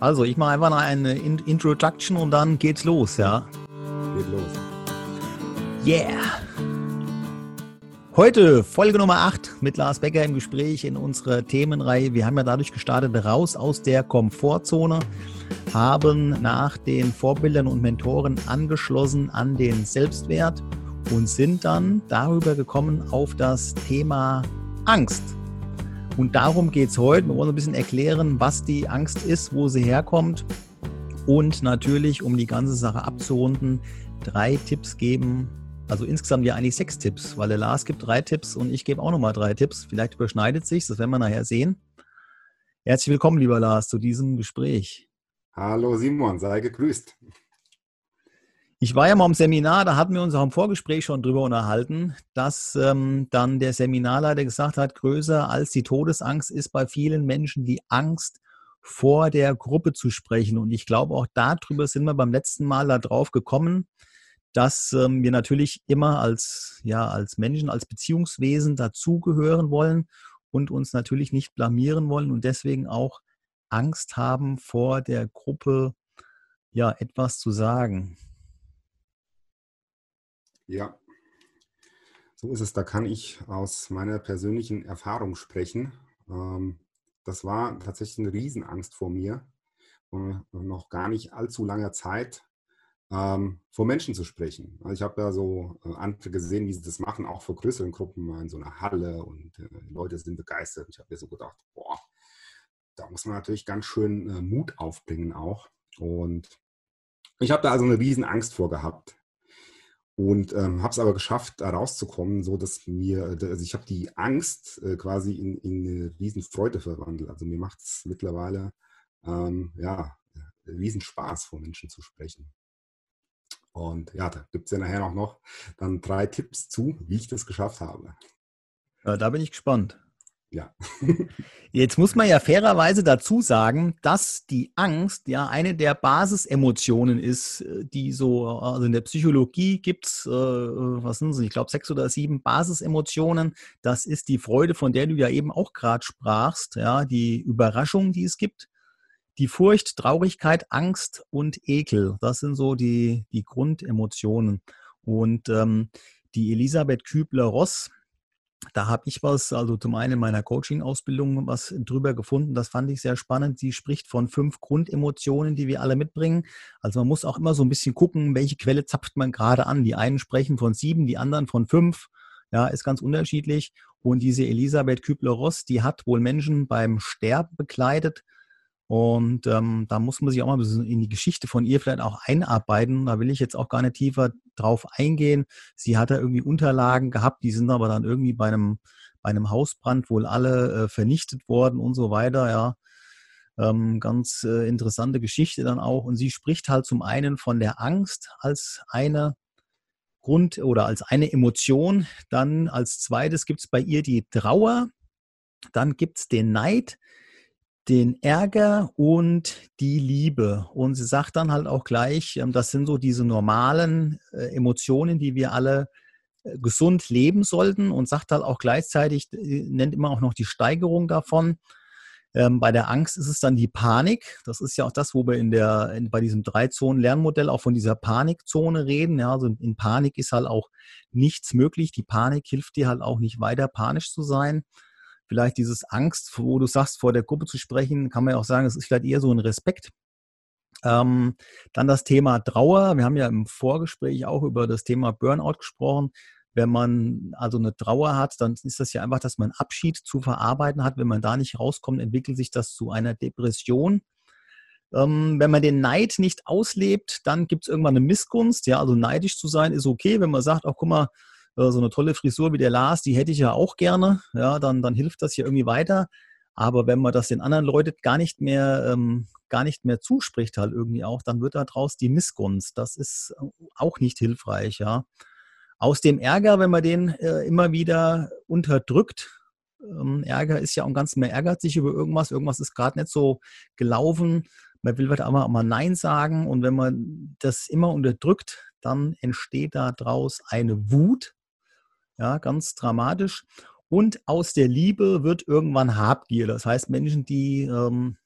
Also, ich mache einfach noch eine Introduction und dann geht's los, ja? Geht los. Yeah! Heute Folge Nummer 8 mit Lars Becker im Gespräch in unserer Themenreihe. Wir haben ja dadurch gestartet, raus aus der Komfortzone, haben nach den Vorbildern und Mentoren angeschlossen an den Selbstwert und sind dann darüber gekommen auf das Thema Angst. Und darum geht es heute. Wir wollen ein bisschen erklären, was die Angst ist, wo sie herkommt und natürlich, um die ganze Sache abzurunden, drei Tipps geben. Also insgesamt ja eigentlich sechs Tipps, weil der Lars gibt drei Tipps und ich gebe auch nochmal drei Tipps. Vielleicht überschneidet sich, das werden wir nachher sehen. Herzlich willkommen, lieber Lars, zu diesem Gespräch. Hallo Simon, sei gegrüßt. Ich war ja mal im Seminar, da hatten wir uns auch im Vorgespräch schon drüber unterhalten, dass ähm, dann der Seminarleiter gesagt hat, größer als die Todesangst ist bei vielen Menschen die Angst vor der Gruppe zu sprechen. Und ich glaube, auch darüber sind wir beim letzten Mal darauf gekommen, dass ähm, wir natürlich immer als, ja, als Menschen, als Beziehungswesen dazugehören wollen und uns natürlich nicht blamieren wollen und deswegen auch Angst haben, vor der Gruppe ja etwas zu sagen. Ja, so ist es. Da kann ich aus meiner persönlichen Erfahrung sprechen. Ähm, das war tatsächlich eine Riesenangst vor mir, äh, noch gar nicht allzu langer Zeit ähm, vor Menschen zu sprechen. Also ich habe da so äh, andere gesehen, wie sie das machen, auch vor größeren Gruppen in so einer Halle und äh, Leute sind begeistert. Ich habe mir so gedacht, boah, da muss man natürlich ganz schön Mut aufbringen auch. Und ich habe da also eine Riesenangst vor gehabt. Und ähm, habe es aber geschafft, da rauszukommen, so dass mir, also ich habe die Angst äh, quasi in, in eine Riesenfreude verwandelt. Also mir macht es mittlerweile ähm, ja, Riesenspaß, vor Menschen zu sprechen. Und ja, da gibt es ja nachher auch noch dann drei Tipps zu, wie ich das geschafft habe. Ja, da bin ich gespannt. Ja. Jetzt muss man ja fairerweise dazu sagen, dass die Angst ja eine der Basisemotionen ist, äh, die so, also in der Psychologie gibt es, äh, was sind sie, ich glaube sechs oder sieben Basisemotionen. Das ist die Freude, von der du ja eben auch gerade sprachst, ja, die Überraschung, die es gibt, die Furcht, Traurigkeit, Angst und Ekel. Das sind so die, die Grundemotionen. Und ähm, die Elisabeth Kübler-Ross, da habe ich was, also zum einen in meiner Coaching-Ausbildung was drüber gefunden. Das fand ich sehr spannend. Sie spricht von fünf Grundemotionen, die wir alle mitbringen. Also man muss auch immer so ein bisschen gucken, welche Quelle zapft man gerade an. Die einen sprechen von sieben, die anderen von fünf. Ja, ist ganz unterschiedlich. Und diese Elisabeth Kübler-Ross, die hat wohl Menschen beim Sterben begleitet und ähm, da muss man sich auch mal ein bisschen in die Geschichte von ihr vielleicht auch einarbeiten. Da will ich jetzt auch gar nicht tiefer drauf eingehen. Sie hat da irgendwie Unterlagen gehabt, die sind aber dann irgendwie bei einem, bei einem Hausbrand wohl alle äh, vernichtet worden und so weiter, ja. Ähm, ganz äh, interessante Geschichte dann auch. Und sie spricht halt zum einen von der Angst als eine Grund oder als eine Emotion. Dann als zweites gibt es bei ihr die Trauer. Dann gibt es den Neid den Ärger und die Liebe. Und sie sagt dann halt auch gleich, ähm, das sind so diese normalen äh, Emotionen, die wir alle äh, gesund leben sollten und sagt halt auch gleichzeitig, äh, nennt immer auch noch die Steigerung davon. Ähm, bei der Angst ist es dann die Panik. Das ist ja auch das, wo wir in der, in, bei diesem Drei-Zonen-Lernmodell auch von dieser Panikzone reden. Ja, also in Panik ist halt auch nichts möglich. Die Panik hilft dir halt auch nicht weiter panisch zu sein vielleicht dieses Angst, wo du sagst, vor der Gruppe zu sprechen, kann man ja auch sagen, es ist vielleicht eher so ein Respekt. Ähm, dann das Thema Trauer. Wir haben ja im Vorgespräch auch über das Thema Burnout gesprochen. Wenn man also eine Trauer hat, dann ist das ja einfach, dass man Abschied zu verarbeiten hat. Wenn man da nicht rauskommt, entwickelt sich das zu einer Depression. Ähm, wenn man den Neid nicht auslebt, dann gibt es irgendwann eine Missgunst. Ja, also neidisch zu sein ist okay, wenn man sagt, auch guck mal, so eine tolle Frisur wie der Lars, die hätte ich ja auch gerne, ja, dann, dann hilft das ja irgendwie weiter. Aber wenn man das den anderen Leuten gar nicht mehr, ähm, gar nicht mehr zuspricht, halt irgendwie auch, dann wird daraus die Missgunst. Das ist auch nicht hilfreich, ja. Aus dem Ärger, wenn man den äh, immer wieder unterdrückt, ähm, Ärger ist ja auch ganz, man ärgert sich über irgendwas, irgendwas ist gerade nicht so gelaufen, man will halt aber mal Nein sagen und wenn man das immer unterdrückt, dann entsteht daraus eine Wut, ja, ganz dramatisch. Und aus der Liebe wird irgendwann Habgier. Das heißt, Menschen, die ähm,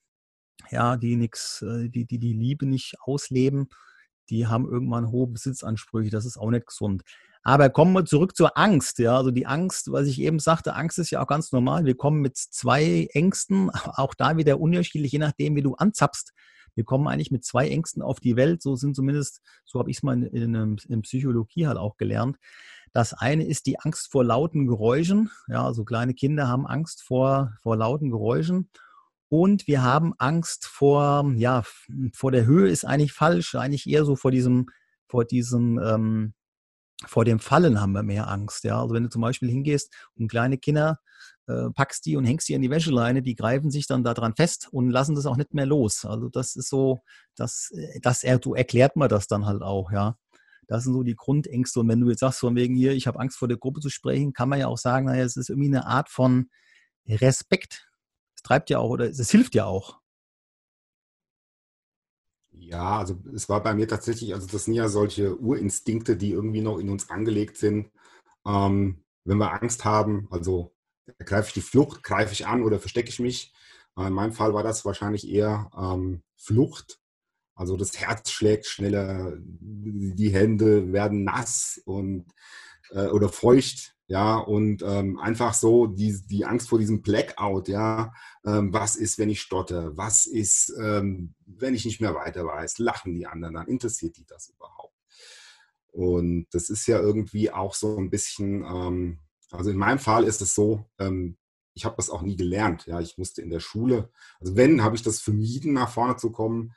ja, die nichts, äh, die, die die Liebe nicht ausleben, die haben irgendwann hohe Besitzansprüche. Das ist auch nicht gesund. Aber kommen wir zurück zur Angst. Ja, also die Angst, was ich eben sagte, Angst ist ja auch ganz normal. Wir kommen mit zwei Ängsten, auch da wieder unterschiedlich, je nachdem, wie du anzapfst. Wir kommen eigentlich mit zwei Ängsten auf die Welt. So sind zumindest, so habe ich es mal in, in, in, Psychologie halt auch gelernt. Das eine ist die Angst vor lauten Geräuschen. Ja, also kleine Kinder haben Angst vor, vor lauten Geräuschen. Und wir haben Angst vor, ja, vor der Höhe ist eigentlich falsch, eigentlich eher so vor diesem, vor diesem, ähm, vor dem Fallen haben wir mehr Angst. Ja, also wenn du zum Beispiel hingehst und kleine Kinder äh, packst die und hängst die an die Wäscheleine, die greifen sich dann daran fest und lassen das auch nicht mehr los. Also das ist so, das, äh, das du erklärt man das dann halt auch, ja. Das sind so die Grundängste. Und wenn du jetzt sagst, von wegen hier, ich habe Angst vor der Gruppe zu sprechen, kann man ja auch sagen, naja, es ist irgendwie eine Art von Respekt. Es treibt ja auch oder es hilft ja auch. Ja, also es war bei mir tatsächlich, also das sind ja solche Urinstinkte, die irgendwie noch in uns angelegt sind. Ähm, wenn wir Angst haben, also ergreife ich die Flucht, greife ich an oder verstecke ich mich. Äh, in meinem Fall war das wahrscheinlich eher ähm, Flucht. Also das Herz schlägt schneller, die Hände werden nass und äh, oder feucht ja, und ähm, einfach so die, die Angst vor diesem Blackout, ja, ähm, was ist, wenn ich stotter, was ist, ähm, wenn ich nicht mehr weiter weiß, lachen die anderen, dann interessiert die das überhaupt. Und das ist ja irgendwie auch so ein bisschen, ähm, also in meinem Fall ist es so, ähm, ich habe das auch nie gelernt, ja, ich musste in der Schule, also wenn, habe ich das vermieden, nach vorne zu kommen.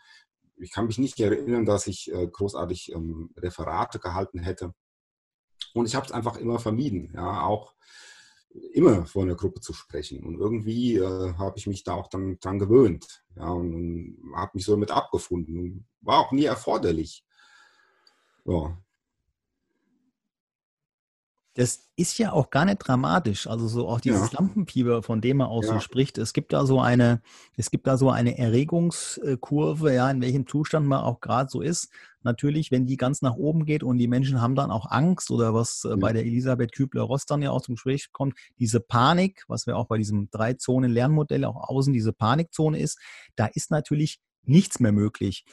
Ich kann mich nicht erinnern, dass ich äh, großartig ähm, Referate gehalten hätte. Und ich habe es einfach immer vermieden, ja, auch immer vor einer Gruppe zu sprechen. Und irgendwie äh, habe ich mich da auch dann dran gewöhnt, ja, und, und habe mich so damit abgefunden. War auch nie erforderlich. Ja, das ist ja auch gar nicht dramatisch. Also so auch dieses ja. Lampenfieber, von dem er auch ja. so spricht. Es gibt da so eine, es gibt da so eine Erregungskurve, ja, in welchem Zustand man auch gerade so ist. Natürlich, wenn die ganz nach oben geht und die Menschen haben dann auch Angst oder was ja. bei der Elisabeth Kübler-Ross dann ja auch zum Gespräch kommt, diese Panik, was wir auch bei diesem Drei-Zonen-Lernmodell auch außen diese Panikzone ist, da ist natürlich nichts mehr möglich.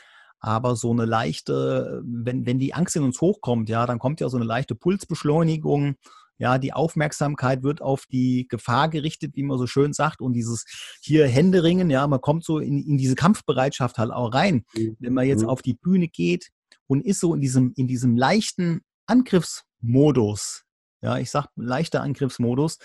Aber so eine leichte, wenn, wenn die Angst in uns hochkommt, ja, dann kommt ja so eine leichte Pulsbeschleunigung. Ja, die Aufmerksamkeit wird auf die Gefahr gerichtet, wie man so schön sagt, und dieses hier Händeringen, ja, man kommt so in, in diese Kampfbereitschaft halt auch rein. Mhm. Wenn man jetzt mhm. auf die Bühne geht und ist so in diesem, in diesem leichten Angriffsmodus, ja, ich sag leichter Angriffsmodus,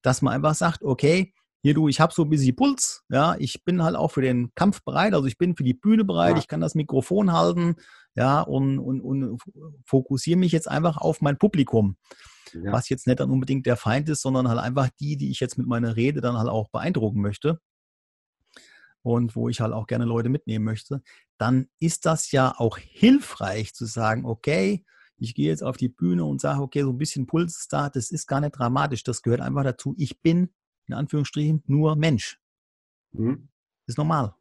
dass man einfach sagt, okay, hier du, ich habe so ein bisschen Puls, ja, ich bin halt auch für den Kampf bereit, also ich bin für die Bühne bereit, ja. ich kann das Mikrofon halten, ja, und, und, und fokussiere mich jetzt einfach auf mein Publikum. Ja. Was jetzt nicht dann unbedingt der Feind ist, sondern halt einfach die, die ich jetzt mit meiner Rede dann halt auch beeindrucken möchte und wo ich halt auch gerne Leute mitnehmen möchte, dann ist das ja auch hilfreich zu sagen, okay, ich gehe jetzt auf die Bühne und sage, okay, so ein bisschen Puls ist da, das ist gar nicht dramatisch, das gehört einfach dazu. Ich bin in Anführungsstrichen, nur Mensch. Mhm. Ist normal.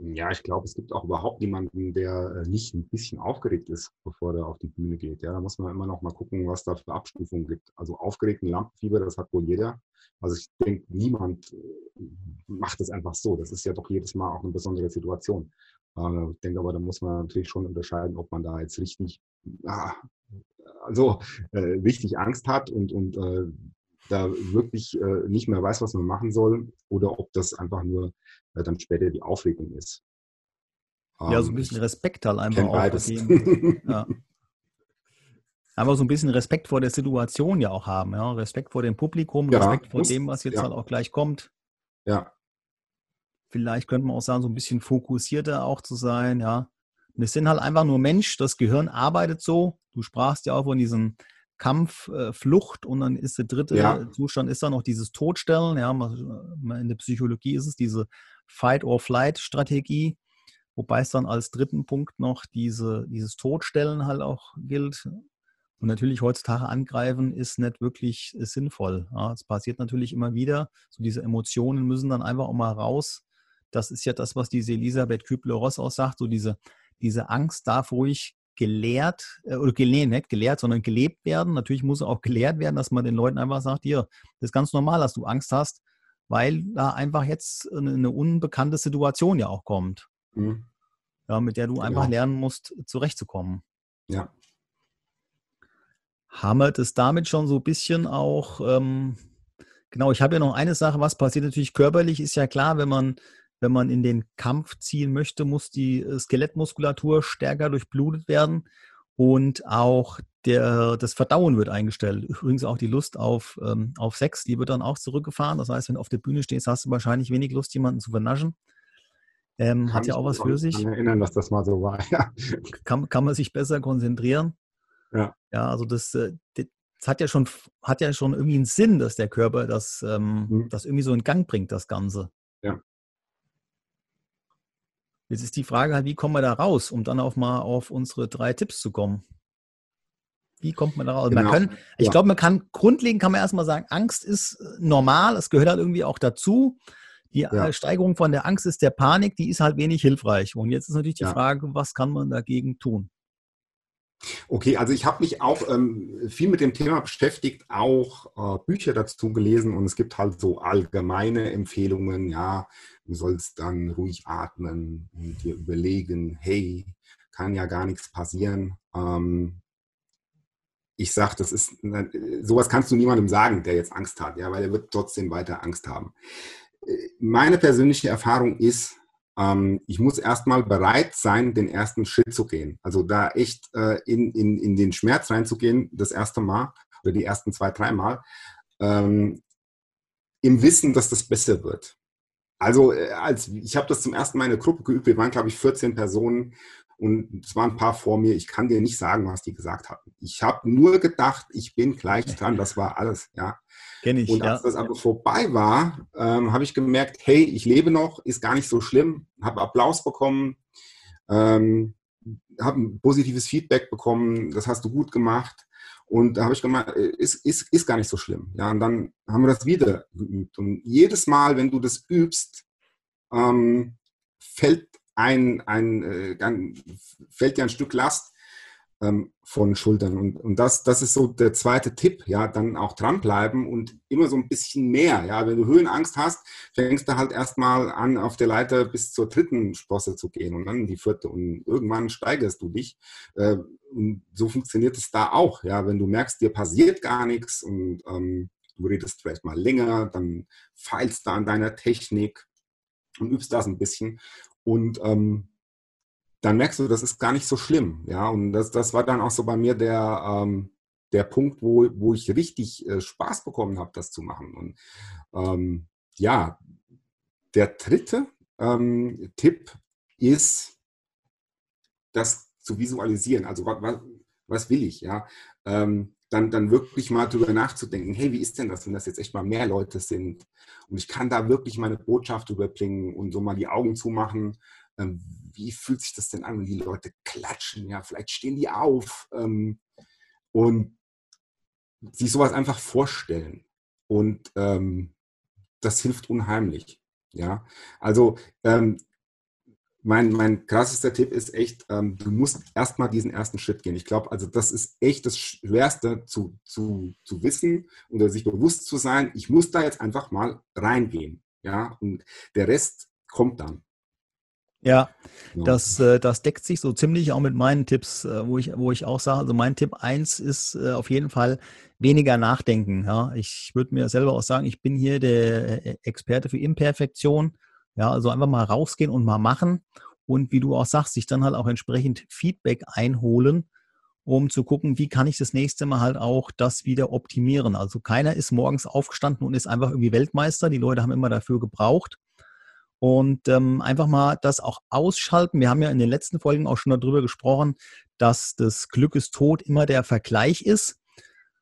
Ja, ich glaube, es gibt auch überhaupt niemanden, der äh, nicht ein bisschen aufgeregt ist, bevor der auf die Bühne geht. Ja, da muss man immer noch mal gucken, was da für Abstufungen gibt. Also aufgeregten Lampenfieber, das hat wohl jeder. Also ich denke, niemand äh, macht das einfach so. Das ist ja doch jedes Mal auch eine besondere Situation. Äh, ich denke aber, da muss man natürlich schon unterscheiden, ob man da jetzt richtig, ah, also äh, richtig Angst hat und, und äh, da wirklich äh, nicht mehr weiß, was man machen soll, oder ob das einfach nur äh, dann später die Aufregung ist. Ja, so ein ähm, bisschen Respekt halt einfach auch. Dem, ja. Aber so ein bisschen Respekt vor der Situation ja auch haben, ja. Respekt vor dem Publikum, ja, Respekt vor muss, dem, was jetzt ja. halt auch gleich kommt. Ja. Vielleicht könnte man auch sagen, so ein bisschen fokussierter auch zu sein, ja. Wir sind halt einfach nur Mensch, das Gehirn arbeitet so. Du sprachst ja auch von diesem Kampf, äh, Flucht und dann ist der dritte ja. Zustand ist dann noch dieses Todstellen. Ja, in der Psychologie ist es diese Fight-or-Flight-Strategie, wobei es dann als dritten Punkt noch diese, dieses Todstellen halt auch gilt. Und natürlich heutzutage angreifen ist nicht wirklich ist sinnvoll. Ja, es passiert natürlich immer wieder. So diese Emotionen müssen dann einfach auch mal raus. Das ist ja das, was diese Elisabeth Kübler-Ross auch sagt. So diese, diese Angst darf ruhig gelehrt, äh, oder gelehrt, nicht gelehrt, sondern gelebt werden. Natürlich muss auch gelehrt werden, dass man den Leuten einfach sagt, hier, das ist ganz normal, dass du Angst hast. weil da einfach jetzt eine unbekannte Situation ja auch kommt. Mhm. Ja, mit der du einfach ja. lernen musst, zurechtzukommen. Ja. Haben wir das damit schon so ein bisschen auch, ähm, genau, ich habe ja noch eine Sache, was passiert natürlich körperlich, ist ja klar, wenn man, wenn man in den Kampf ziehen möchte, muss die äh, Skelettmuskulatur stärker durchblutet werden und auch der, das Verdauen wird eingestellt. Übrigens auch die Lust auf, ähm, auf Sex, die wird dann auch zurückgefahren. Das heißt, wenn du auf der Bühne stehst, hast du wahrscheinlich wenig Lust, jemanden zu vernaschen. Ähm, hat ja auch was für sich. Ich kann erinnern, dass das mal so war. Ja. Kann, kann man sich besser konzentrieren. Ja. Ja, also das, äh, das hat ja schon, hat ja schon irgendwie einen Sinn, dass der Körper das, ähm, mhm. das irgendwie so in Gang bringt, das Ganze. Ja. Jetzt ist die Frage halt, wie kommen wir da raus, um dann auch mal auf unsere drei Tipps zu kommen? Wie kommt man da raus? Genau. Man können, ich ja. glaube, man kann grundlegend kann man erstmal sagen, Angst ist äh, normal, es gehört halt irgendwie auch dazu. Die äh, ja. Steigerung von der Angst ist der Panik, die ist halt wenig hilfreich. Und jetzt ist natürlich die ja. Frage, was kann man dagegen tun? Okay, also ich habe mich auch ähm, viel mit dem Thema beschäftigt, auch äh, Bücher dazu gelesen und es gibt halt so allgemeine Empfehlungen, ja, du sollst dann ruhig atmen und dir überlegen, hey, kann ja gar nichts passieren. Ähm, ich sage, das ist, sowas kannst du niemandem sagen, der jetzt Angst hat, ja, weil er wird trotzdem weiter Angst haben. Äh, meine persönliche Erfahrung ist, ähm, ich muss erstmal bereit sein, den ersten Schritt zu gehen. Also da echt äh, in, in, in den Schmerz reinzugehen, das erste Mal oder die ersten zwei, drei Mal, ähm, im Wissen, dass das besser wird. Also äh, als ich habe das zum ersten Mal in der Gruppe geübt, wir waren, glaube ich, 14 Personen und es waren ein paar vor mir. Ich kann dir nicht sagen, was die gesagt hatten. Ich habe nur gedacht, ich bin gleich dran. Das war alles, ja. Kenn ich, und als ja. das aber vorbei war, ähm, habe ich gemerkt, hey, ich lebe noch, ist gar nicht so schlimm, habe Applaus bekommen, ähm, habe ein positives Feedback bekommen, das hast du gut gemacht. Und da habe ich gemeint, äh, ist, ist, ist gar nicht so schlimm. Ja, und dann haben wir das wieder geübt. Und jedes Mal, wenn du das übst, ähm, fällt ein, ein, äh, fällt dir ein Stück Last ähm, von Schultern. Und, und das, das ist so der zweite Tipp, ja, dann auch dranbleiben und immer so ein bisschen mehr. Ja, wenn du Höhenangst hast, fängst du halt erstmal an, auf der Leiter bis zur dritten Sprosse zu gehen und dann die vierte und irgendwann steigerst du dich. Äh, und so funktioniert es da auch. Ja, wenn du merkst, dir passiert gar nichts und ähm, du redest vielleicht mal länger, dann feilst du an deiner Technik und übst das ein bisschen. Und ähm, dann merkst du, das ist gar nicht so schlimm. Ja, und das, das war dann auch so bei mir der, ähm, der Punkt, wo, wo ich richtig äh, Spaß bekommen habe, das zu machen. Und ähm, ja, der dritte ähm, Tipp ist, das zu visualisieren. Also was, was will ich? Ja, ähm, dann, dann wirklich mal drüber nachzudenken, hey, wie ist denn das, wenn das jetzt echt mal mehr Leute sind? Und ich kann da wirklich meine Botschaft überbringen und so mal die Augen zumachen, ähm, wie fühlt sich das denn an, wenn die Leute klatschen, ja, vielleicht stehen die auf ähm, und sich sowas einfach vorstellen. Und ähm, das hilft unheimlich, ja, also ähm, mein, mein krassester Tipp ist echt, ähm, du musst erstmal diesen ersten Schritt gehen. Ich glaube, also das ist echt das Schwerste zu, zu, zu wissen oder sich bewusst zu sein, ich muss da jetzt einfach mal reingehen. Ja, und der Rest kommt dann. Ja, das, äh, das deckt sich so ziemlich auch mit meinen Tipps, äh, wo, ich, wo ich auch sage, also mein Tipp 1 ist äh, auf jeden Fall weniger nachdenken. Ja? Ich würde mir selber auch sagen, ich bin hier der Experte für Imperfektion. Ja, also einfach mal rausgehen und mal machen und wie du auch sagst, sich dann halt auch entsprechend Feedback einholen, um zu gucken, wie kann ich das nächste Mal halt auch das wieder optimieren. Also keiner ist morgens aufgestanden und ist einfach irgendwie Weltmeister. Die Leute haben immer dafür gebraucht. Und ähm, einfach mal das auch ausschalten. Wir haben ja in den letzten Folgen auch schon darüber gesprochen, dass das Glück ist tot immer der Vergleich ist.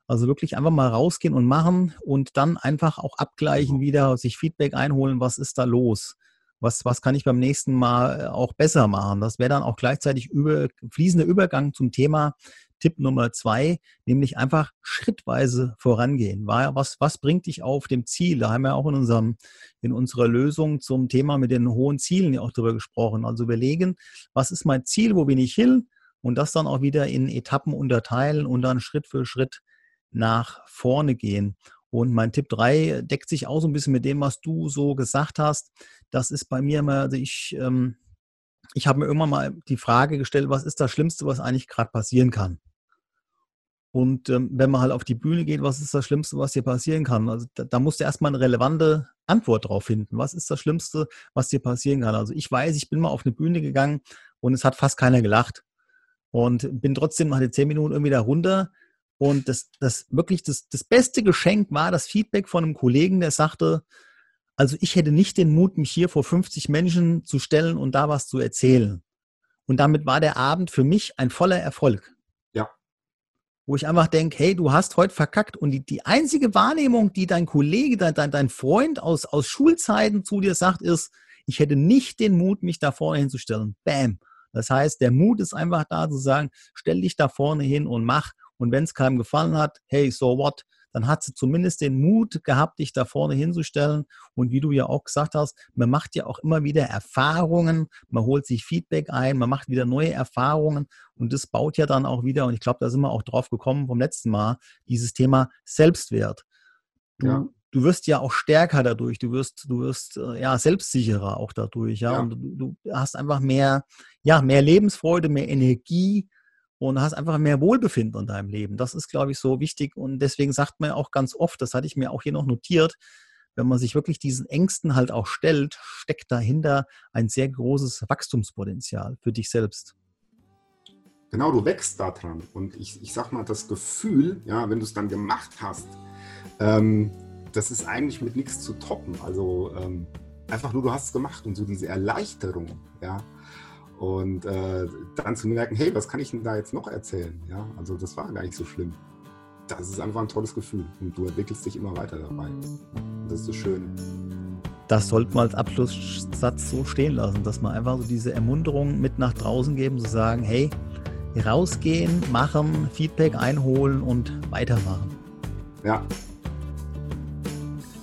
Also wirklich einfach mal rausgehen und machen und dann einfach auch abgleichen, genau. wieder sich Feedback einholen, was ist da los was, was kann ich beim nächsten Mal äh, auch besser machen. Das wäre dann auch gleichzeitig über, fließender Übergang zum Thema Tipp Nummer zwei, nämlich einfach schrittweise vorangehen. Was, was bringt dich auf dem Ziel? Da haben wir auch in, unserem, in unserer Lösung zum Thema mit den hohen Zielen auch drüber gesprochen. Also überlegen, was ist mein Ziel, wo bin ich hin? Und das dann auch wieder in Etappen unterteilen und dann Schritt für Schritt nach vorne gehen. Und mein Tipp 3 deckt sich auch so ein bisschen mit dem, was du so gesagt hast. Das ist bei mir immer, also ich, ähm, ich habe mir immer mal die Frage gestellt, was ist das Schlimmste, was eigentlich gerade passieren kann? Und ähm, wenn man halt auf die Bühne geht, was ist das Schlimmste, was dir passieren kann? Also da, da musst du erstmal eine relevante Antwort drauf finden. Was ist das Schlimmste, was dir passieren kann? Also ich weiß, ich bin mal auf eine Bühne gegangen und es hat fast keiner gelacht. Und bin trotzdem nach den zehn Minuten irgendwie da runter. Und das, das wirklich das, das beste Geschenk war das Feedback von einem Kollegen, der sagte, also ich hätte nicht den Mut, mich hier vor 50 Menschen zu stellen und da was zu erzählen. Und damit war der Abend für mich ein voller Erfolg wo ich einfach denke, hey, du hast heute verkackt. Und die, die einzige Wahrnehmung, die dein Kollege, dein, dein, dein Freund aus, aus Schulzeiten zu dir sagt, ist, ich hätte nicht den Mut, mich da vorne hinzustellen. Bam. Das heißt, der Mut ist einfach da zu sagen, stell dich da vorne hin und mach. Und wenn es keinem gefallen hat, hey, so what? dann hat sie zumindest den Mut gehabt, dich da vorne hinzustellen. Und wie du ja auch gesagt hast, man macht ja auch immer wieder Erfahrungen, man holt sich Feedback ein, man macht wieder neue Erfahrungen und das baut ja dann auch wieder, und ich glaube, da sind wir auch drauf gekommen vom letzten Mal, dieses Thema Selbstwert. Du, ja. du wirst ja auch stärker dadurch, du wirst, du wirst äh, ja selbstsicherer auch dadurch, ja. ja. Und du, du hast einfach mehr, ja, mehr Lebensfreude, mehr Energie, und hast einfach mehr Wohlbefinden in deinem Leben. Das ist, glaube ich, so wichtig und deswegen sagt man auch ganz oft, das hatte ich mir auch hier noch notiert, wenn man sich wirklich diesen Ängsten halt auch stellt, steckt dahinter ein sehr großes Wachstumspotenzial für dich selbst. Genau, du wächst daran. Und ich, ich sag mal, das Gefühl, ja, wenn du es dann gemacht hast, ähm, das ist eigentlich mit nichts zu toppen. Also ähm, einfach nur, du hast es gemacht und so diese Erleichterung, ja, und äh, dann zu merken, hey, was kann ich denn da jetzt noch erzählen? Ja, also das war gar nicht so schlimm. Das ist einfach ein tolles Gefühl und du entwickelst dich immer weiter dabei. Und das ist so schön. Das sollte man als Abschlusssatz so stehen lassen, dass man einfach so diese Ermunterung mit nach draußen geben, zu sagen, hey, rausgehen, machen, Feedback einholen und weitermachen. Ja.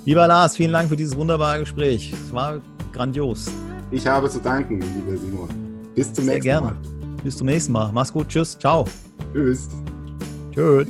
Lieber Lars, vielen Dank für dieses wunderbare Gespräch. Es war grandios. Ich habe zu danken, lieber Simon. Bis zum Sehr nächsten gerne. Mal. Bis zum nächsten Mal. Mach's gut. Tschüss. Ciao. Tschüss. Tschüss.